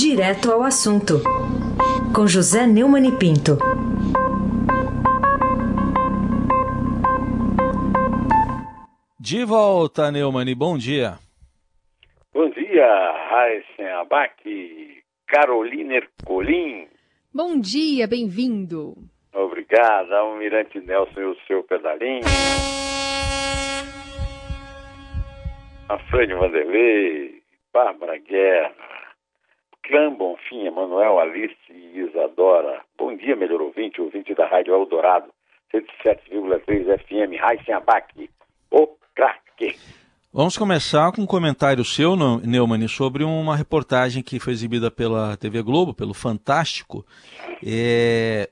Direto ao assunto, com José Neumann e Pinto. De volta, Neumann, bom dia. Bom dia, Raíssen Abac, Carolina Ercolim. Bom dia, bem-vindo. Obrigado, Almirante Nelson e o seu pedalinho. Afrânio Vanderlei, Bárbara Guerra, Clã Bonfim, Emanuel Alice e Isadora. Bom dia, melhor ouvinte, ouvinte da Rádio Eldorado, 107,3 FM, Raíssen Abac, o craque. Vamos começar com um comentário seu, Neumann, sobre uma reportagem que foi exibida pela TV Globo, pelo Fantástico. É,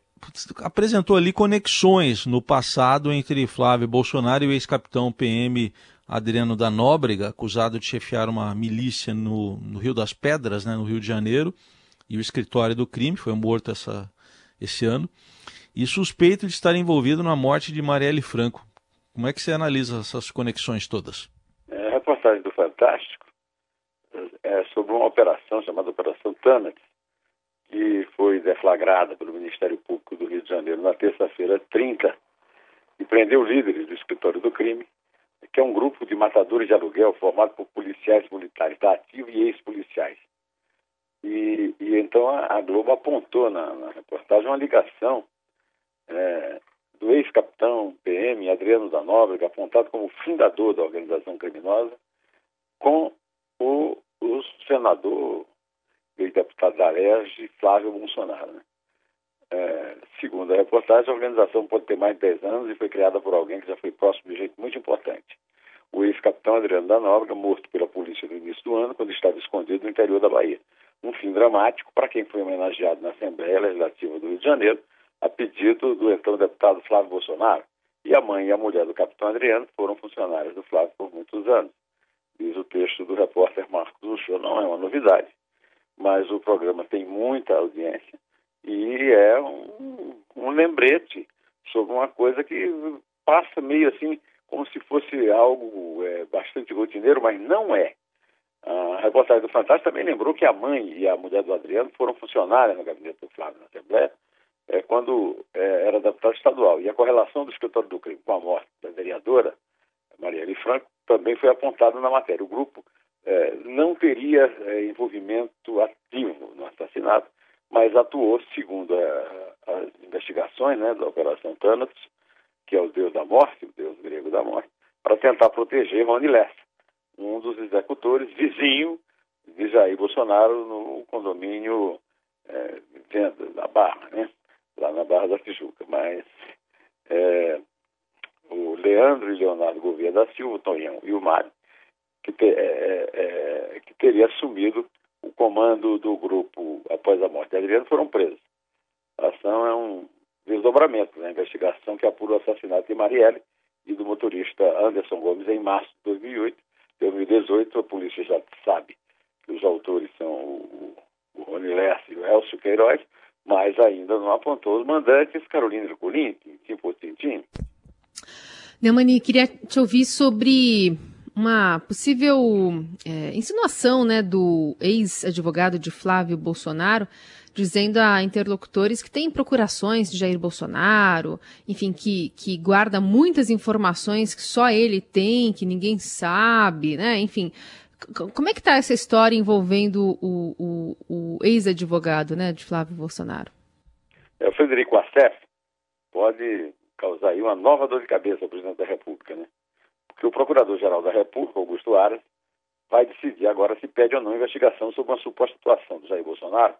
apresentou ali conexões no passado entre Flávio Bolsonaro e o ex-capitão PM Adriano da Nóbrega, acusado de chefiar uma milícia no, no, Rio das Pedras, né, no Rio de Janeiro, e o escritório do crime, foi morto essa, esse ano, e suspeito de estar envolvido na morte de Marielle Franco. Como é que você analisa essas conexões todas? É, a reportagem do Fantástico é sobre uma operação chamada Operação Tânates, que foi deflagrada pelo Ministério Público do Rio de Janeiro na terça-feira 30 e prendeu líderes do escritório do crime que é um grupo de matadores de aluguel formado por policiais militares da ativa e ex-policiais. E, e, então a, Globo apontou na, na reportagem uma ligação é, do ex-capitão PM Adriano da Nóbrega, apontado como fundador da organização criminosa, com o, o senador e deputado da LERJ, Flávio Bolsonaro. Né? É, segundo a reportagem, a organização pode ter mais de 10 anos e foi criada por alguém que já foi próximo de jeito muito importante. O ex-capitão Adriano da Nóbrega, morto pela polícia no início do ano, quando estava escondido no interior da Bahia. Um fim dramático para quem foi homenageado na Assembleia Legislativa do Rio de Janeiro, a pedido do então deputado Flávio Bolsonaro. E a mãe e a mulher do capitão Adriano foram funcionários do Flávio por muitos anos. Diz o texto do repórter Marcos Uchoa, não é uma novidade, mas o programa tem muita audiência e é um, um lembrete sobre uma coisa que passa meio assim como se fosse algo é, bastante rotineiro, mas não é. A reportagem do Fantástico também lembrou que a mãe e a mulher do Adriano foram funcionárias no gabinete do Flávio na Assembleia é, quando é, era deputado estadual. E a correlação do escritório do crime com a morte da vereadora Marielle Franco também foi apontada na matéria. O grupo é, não teria é, envolvimento ativo no assassinato, mas atuou, segundo a, as investigações né, da Operação Thanatos, que é o deus da morte, o deus grego da morte, para tentar proteger Rony Lessa, um dos executores, vizinho de Jair Bolsonaro no condomínio é, Venda da Barra, né? lá na Barra da Tijuca. Mas é, o Leandro e Leonardo Gouveia da Silva, o Tonhão e o Mário, que, te, é, é, que teria assumido o comando do grupo após a morte de Adriano, foram presos. A ação é um desdobramento na investigação que apura o assassinato de Marielle e do motorista Anderson Gomes em março de 2008. Em 2018, a polícia já sabe que os autores são o, o Rony Lessa e o Elcio Queiroz, mas ainda não apontou os mandantes Carolina Ercolim, Tintim por Tintim. Neumani, queria te ouvir sobre uma possível é, insinuação né, do ex-advogado de Flávio Bolsonaro dizendo a interlocutores que tem procurações de Jair Bolsonaro, enfim, que, que guarda muitas informações que só ele tem, que ninguém sabe, né? Enfim, como é que está essa história envolvendo o, o, o ex-advogado né, de Flávio Bolsonaro? É, o Frederico Assef pode causar aí uma nova dor de cabeça ao presidente da República, né? Porque o Procurador-Geral da República, Augusto Aras, vai decidir agora se pede ou não investigação sobre uma suposta atuação do Jair Bolsonaro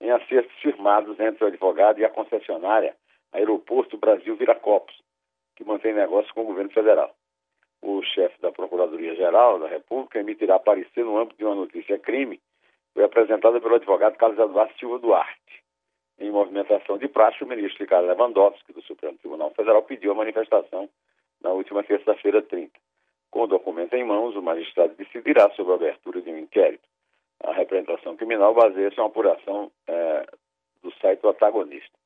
em acertos firmados entre o advogado e a concessionária Aeroporto Brasil Viracopos, que mantém negócio com o governo federal. O chefe da Procuradoria-Geral da República emitirá parecer no âmbito de uma notícia crime foi apresentada pelo advogado Carlos Eduardo Silva Duarte. Em movimentação de praxe, o ministro Ricardo Lewandowski, do Supremo Tribunal Federal, pediu a manifestação na última terça-feira 30. Com o documento em mãos, o magistrado decidirá sobre a abertura de um inquérito a representação criminal baseia-se em uma apuração é, do site do Antagonista,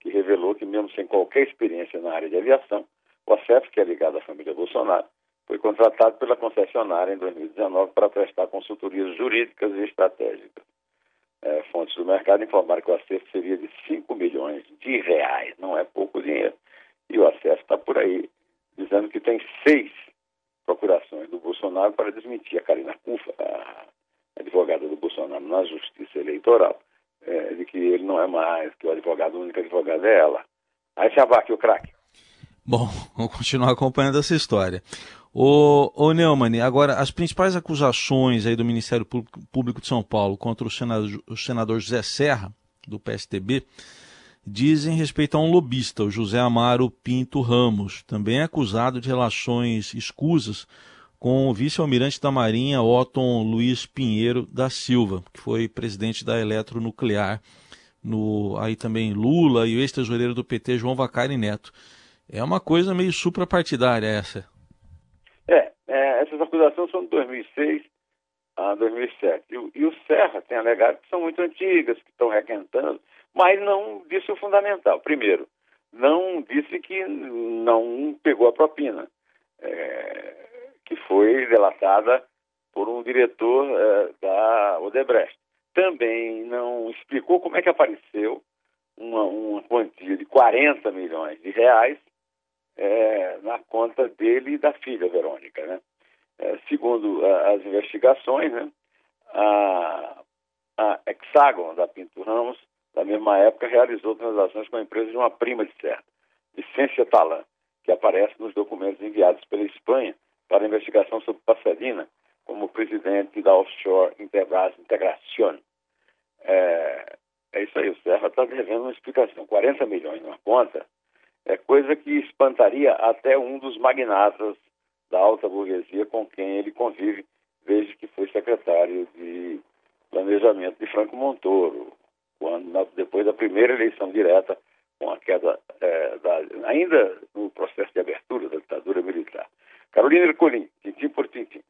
que revelou que, mesmo sem qualquer experiência na área de aviação, o ACEF, que é ligado à família Bolsonaro, foi contratado pela concessionária em 2019 para prestar consultorias jurídicas e estratégicas. é, fontes do mercado informaram que o acerto seria de 5 milhões de reais, não é pouco dinheiro. E o acesso está por aí, dizendo que tem seis procurações do Bolsonaro para desmentir a Karina Cufa, a advogada do Bolsonaro na Justiça Eleitoral, é, de que ele não é mais, que o advogado, o único advogado é ela. Aí se abaque o craque. Bom, vamos continuar acompanhando essa história. O, o Neumann, agora, as principais acusações aí do Ministério Público de São Paulo contra o senador, o senador José Serra, do PSTB, dizem respeito a um lobista, o José Amaro Pinto Ramos, também acusado de relações escusas com o vice-almirante da Marinha, Otton Luiz Pinheiro da Silva, que foi presidente da Eletronuclear, no, aí também Lula e o ex-tesoureiro do PT, João Vacari Neto. É uma coisa meio suprapartidária essa. É, é essas acusações são de 2006 a 2007. E, e o Serra tem alegado que são muito antigas, que estão requentando, mas não disse o fundamental. Primeiro, não disse que não pegou a propina. É, que foi delatada por um diretor uh, da Odebrecht. Também não explicou como é que apareceu uma, uma quantia de 40 milhões de reais é, na conta dele e da filha, Verônica. Né? É, segundo a, as investigações, né, a, a Hexagon da Pinto Ramos, na mesma época, realizou transações com a empresa de uma prima de certo, Vicência Talan, que aparece nos documentos enviados pela Espanha para a investigação sobre Pasadena como presidente da Offshore Interbras Integración. É, é isso aí, o Serra está devendo uma explicação. 40 milhões numa conta é coisa que espantaria até um dos magnatas da alta burguesia com quem ele convive desde que foi secretário de planejamento de Franco Montoro, quando, depois da primeira eleição direta, com a queda, é, da, ainda no processo de abertura da ditadura militar. Carolina Ercolim, tintim por tintim.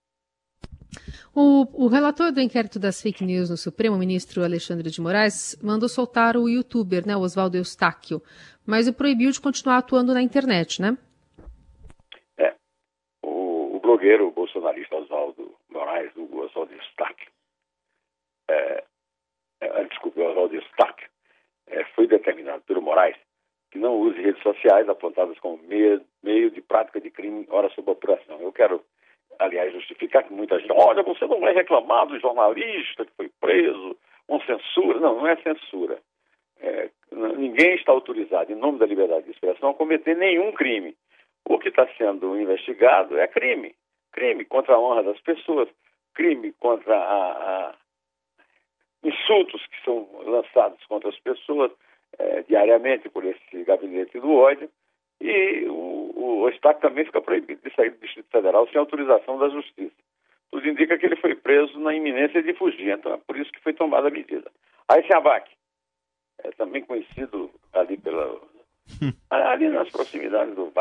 O, o, relator do inquérito das fake news no Supremo, o ministro Alexandre de Moraes, mandou soltar o youtuber, né, Oswaldo Eustáquio, mas o proibiu de continuar atuando na internet, né? É. O, o blogueiro bolsonarista Oswaldo Moraes, o Oswaldo Eustáquio, é, desculpe, Oswaldo Eustáquio, é, foi determinado pelo Moraes que não use redes sociais apontadas como meio, meio de prática de crime, hora sob apuração. Eu quero, aliás, justificar que muita gente, olha, você não vai reclamar do jornalista que foi preso, com censura. Não, não é censura. É, ninguém está autorizado, em nome da liberdade de expressão, a cometer nenhum crime. O que está sendo investigado é crime. Crime contra a honra das pessoas, crime contra a insultos que são lançados contra as pessoas, é, diariamente por esse gabinete do ódio, e o, o também fica proibido de sair do Distrito Federal sem autorização da Justiça. Tudo indica que ele foi preso na iminência de fugir, então é por isso que foi tomada a medida. Aí se abaque, é também conhecido ali pela ali nas proximidades do,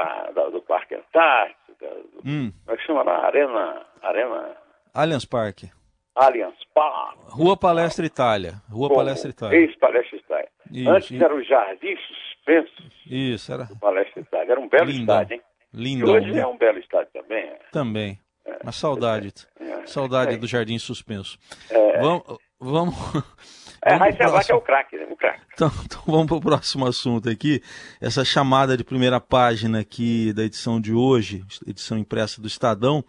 do Parque Antártico, do, hum. como é que chama lá? Arena, Arena... Allianz Parque. Allianz Parque. Rua Palestra Itália. Rua Como Palestra Itália. Ex-Palestra Itália. Isso, Antes era o Jardim Suspenso. Isso, era. Palestra Itália. Era um belo Lindão. estádio, hein? Lindo. E hoje é um belo estádio também. É. Também. É. Uma saudade. É. Saudade do Jardim Suspenso. É. Vamos. vamos... É, Heisenberg é o craque, né? O craque. Então, então vamos para o próximo assunto aqui. Essa chamada de primeira página aqui da edição de hoje, edição impressa do Estadão.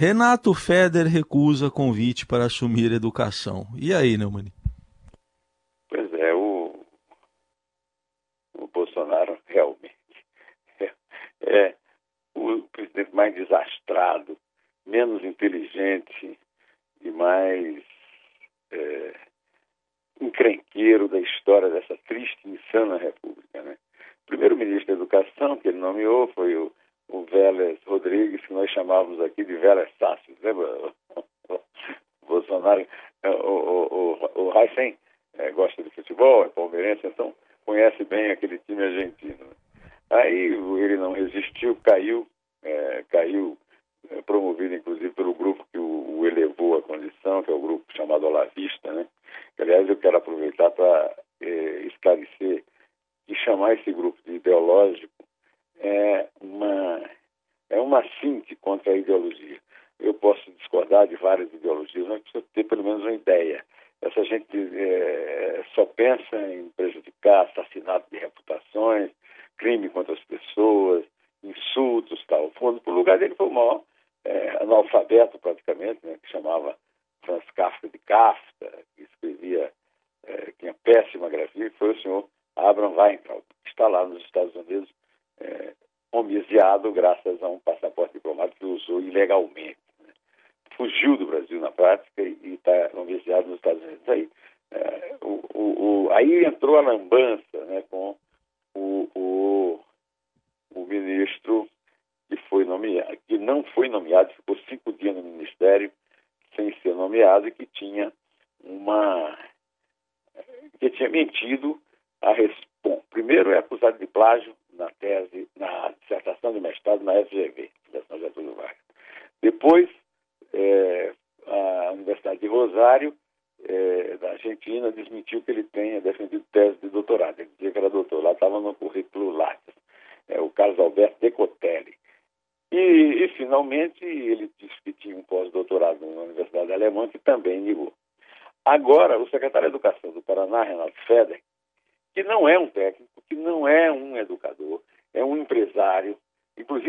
Renato Feder recusa convite para assumir educação. E aí, Neumann? Pois é, o, o Bolsonaro realmente é, é o presidente mais desastrado, menos inteligente e mais é, encrenqueiro da história dessa triste e insana república. Né? O primeiro-ministro da Educação que ele nomeou foi o o Vélez Rodrigues, que nós chamávamos aqui de Vélez Sácio, lembra? Bolsonaro, é, o, o, o, o é, gosta de futebol, é palmeirense, então conhece bem aquele time argentino. Aí ele não resistiu, caiu, é, caiu, é, promovido inclusive pelo grupo que o, o, elevou à condição, que é o grupo chamado Olavista, né? Aliás, eu quero aproveitar para é, esclarecer e chamar esse grupo de ideológico é uma, é uma síntese contra a ideologia. Eu posso discordar de várias ideologias, mas precisa ter pelo menos uma ideia. essa gente é, só pensa em prejudicar, assassinato de reputações, crime contra as pessoas, insultos tal. Fundo, o lugar dele foi o maior é, analfabeto praticamente, né, que chamava Franz Kafka de Kafka, que escrevia, é, tinha péssima grafia, foi o senhor Abraham Weintraub, que está lá nos Estados homiziado graças a um passaporte diplomático que usou ilegalmente. Né. Fugiu do Brasil na prática e está homiziado nos Estados Unidos. Aí, é, o, o, o, aí entrou a lambança né, com o, o, o ministro que foi nomeado, que não foi nomeado, ficou cinco dias no ministério sem ser nomeado e que tinha uma que tinha mentido a resposta. Primeiro é acusado de plágio na tese, mestrado na FGV, Fundação Getúlio Vargas. Depois, é, a Universidade de Rosário, é, da Argentina, desmentiu que ele tenha defendido tese de doutorado. Ele dizia que era doutor, lá estava no currículo Lattes. É, o Carlos Alberto Decotelli. E, e, finalmente, ele disse que tinha um pós-doutorado na Universidade Alemã, que também negou. Agora, o secretário de Educação do Paraná, Renato Feder, que não é um técnico, que não é um educador, é um empresário,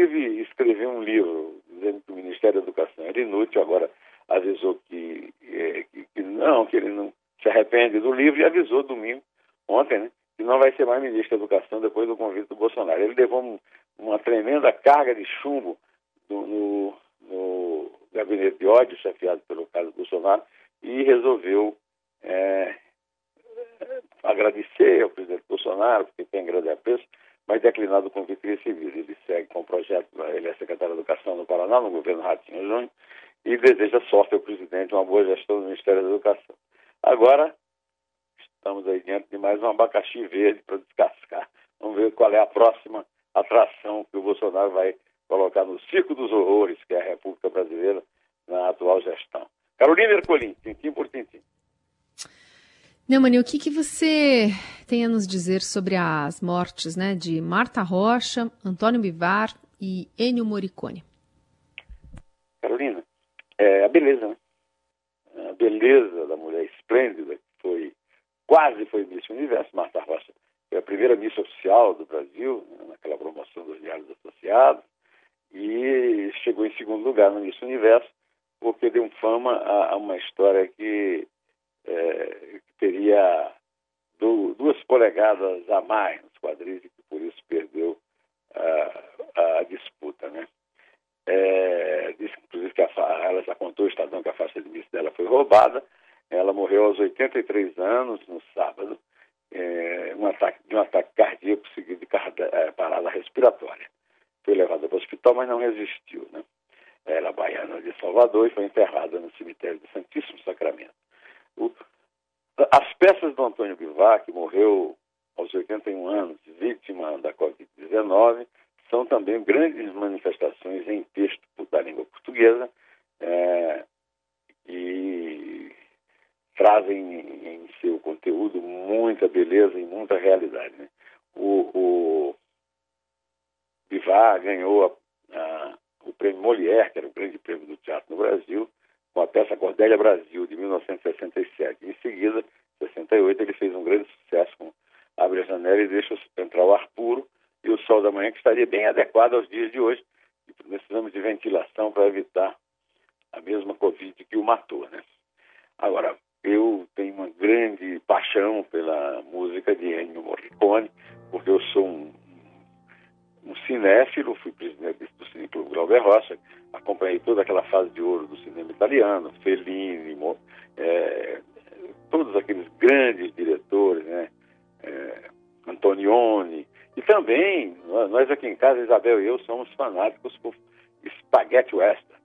inclusive um livro dizendo que o Ministério da Educação era inútil, agora avisou que, é, que, que não, que ele não se arrepende do livro e avisou domingo, ontem, né, que não vai ser mais ministro da Educação depois do convite do Bolsonaro. Ele levou um, uma tremenda carga de chumbo no, no, no, gabinete de ódio chefiado pelo Carlos Bolsonaro e resolveu é, agradecer ao presidente Bolsonaro, porque tem grande apreço, mas declinado o convite recebido. Ele segue com o projeto, ele é secretário de Educação no Paraná, no governo Ratinho Júnior, e deseja sorte ao presidente, uma boa gestão do Ministério da Educação. Agora, estamos aí diante de mais um abacaxi verde para descascar. Vamos ver qual é a próxima atração que o Bolsonaro vai colocar no circo dos horrores, que é a República Brasileira, na atual gestão. Carolina Ercolim, tintim por tintim. Neumani, o que, que você tem a nos dizer sobre as mortes né, de Marta Rocha, Antônio Bivar e Ennio Morricone? Carolina, é a beleza, né? A beleza da mulher esplêndida que foi, quase foi Miss Universo, Marta Rocha foi a primeira missa oficial do Brasil, né, naquela promoção dos diários associados, e chegou em segundo lugar no Miss Universo, porque deu fama a, a uma história que, é, que teria do, duas polegadas a mais nos quadris e que por isso perdeu a, a disputa. Né? É, disse, inclusive, que a, ela já contou o Estadão que a faixa de Miss dela foi roubada. Ela morreu aos 83 anos, no sábado, é, um ataque, de um ataque cardíaco seguido de é, parada respiratória. Foi levada para o hospital, mas não resistiu. Né? Era baiana de Salvador e foi enterrada no cemitério do Santíssimo Sacramento. O, as peças do Antônio Bivar, que morreu aos 81 anos, vítima da Covid-19, são também grandes manifestações em texto da língua portuguesa é, e trazem em seu conteúdo muita beleza e muita realidade. Né? O, o Bivar ganhou a, a, o prêmio Molière, que era o grande prêmio do teatro no Brasil, com a peça Cordélia Brasil, de 1967. Em seguida, 68, ele fez um grande sucesso com Abre a Janela e Deixa Entrar o Ar Puro e o Sol da Manhã, que estaria bem adequado aos dias de hoje. E precisamos de ventilação para evitar a mesma Covid que o matou. Né? Agora, eu tenho uma grande paixão pela música de Ennio Morricone, porque eu sou um, um cinéfilo, fui presidente do Cineclube Glauber Rocha, acompanhei toda aquela fase de ouro do cinema italiano, Fellini, é, todos aqueles grandes diretores, né? É, Antonioni, e também, nós aqui em casa, Isabel e eu, somos fanáticos por Spaghetti Western.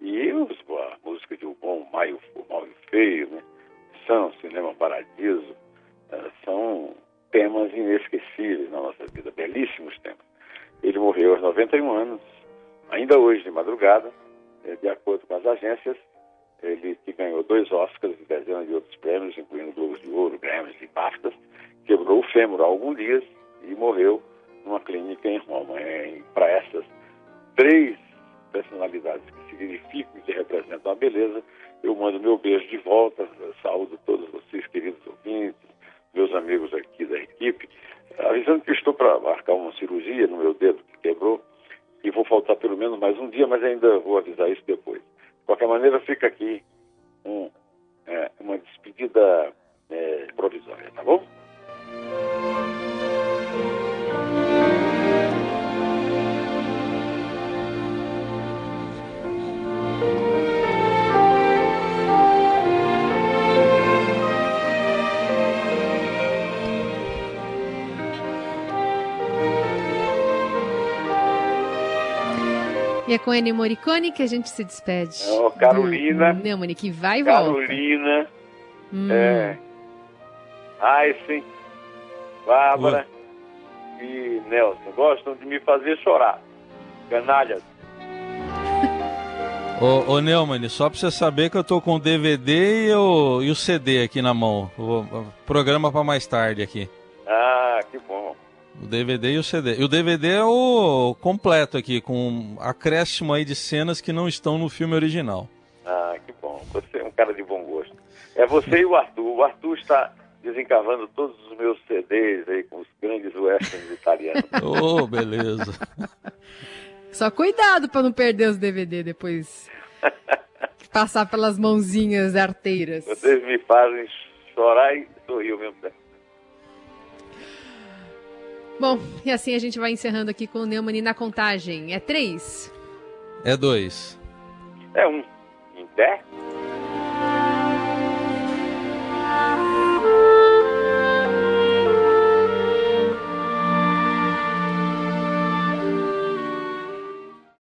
E os, a música de O Bom, Maio, o Mal e Feio, né? São, Cinema Paradiso, uh, são temas inesquecíveis na nossa vida, belíssimos temas. Ele morreu aos 91 anos, ainda hoje de madrugada, eh, de acordo com as agências, ele que ganhou dois Oscars e dezenas de outros prêmios, incluindo Globos de Ouro, Grammys e BAFTAs, quebrou o fêmur há alguns dias e morreu numa clínica em Roma. É, Para essas três personalidades que significam e que representam a beleza, eu mando meu beijo de volta, saúdo todos vocês. meus amigos aqui da equipe, avisando que estou para marcar uma cirurgia no meu dedo que quebrou e vou faltar pelo menos mais um dia, mas ainda vou avisar isso depois. Qualquer maneira, fica aqui um, é, uma despedida é, provisória, tá bom? É com Ennio Morricone que a gente se despede. Oh, Carolina. Do Neumann, que vai e volta. Carolina. Hum. É. Aysen, Bárbara e Nelson gostam de me fazer chorar. Canalhas. Ô, ô Neumann, só pra você saber que eu tô com o DVD e o, e o CD aqui na mão. O, o programa pra mais tarde aqui. Ah, que bom. O DVD e o CD. E o DVD é o completo aqui, com acréscimo aí de cenas que não estão no filme original. Ah, que bom. Você é um cara de bom gosto. É você e o Arthur. O Arthur está desencavando todos os meus CDs aí com os grandes westerns italianos. Oh, beleza. Só cuidado para não perder os DVD depois. Passar pelas mãozinhas arteiras. Vocês me fazem chorar e sorrir ao mesmo tempo. Bom, e assim a gente vai encerrando aqui com o Neumann na contagem. É três? É dois. É um. Em pé?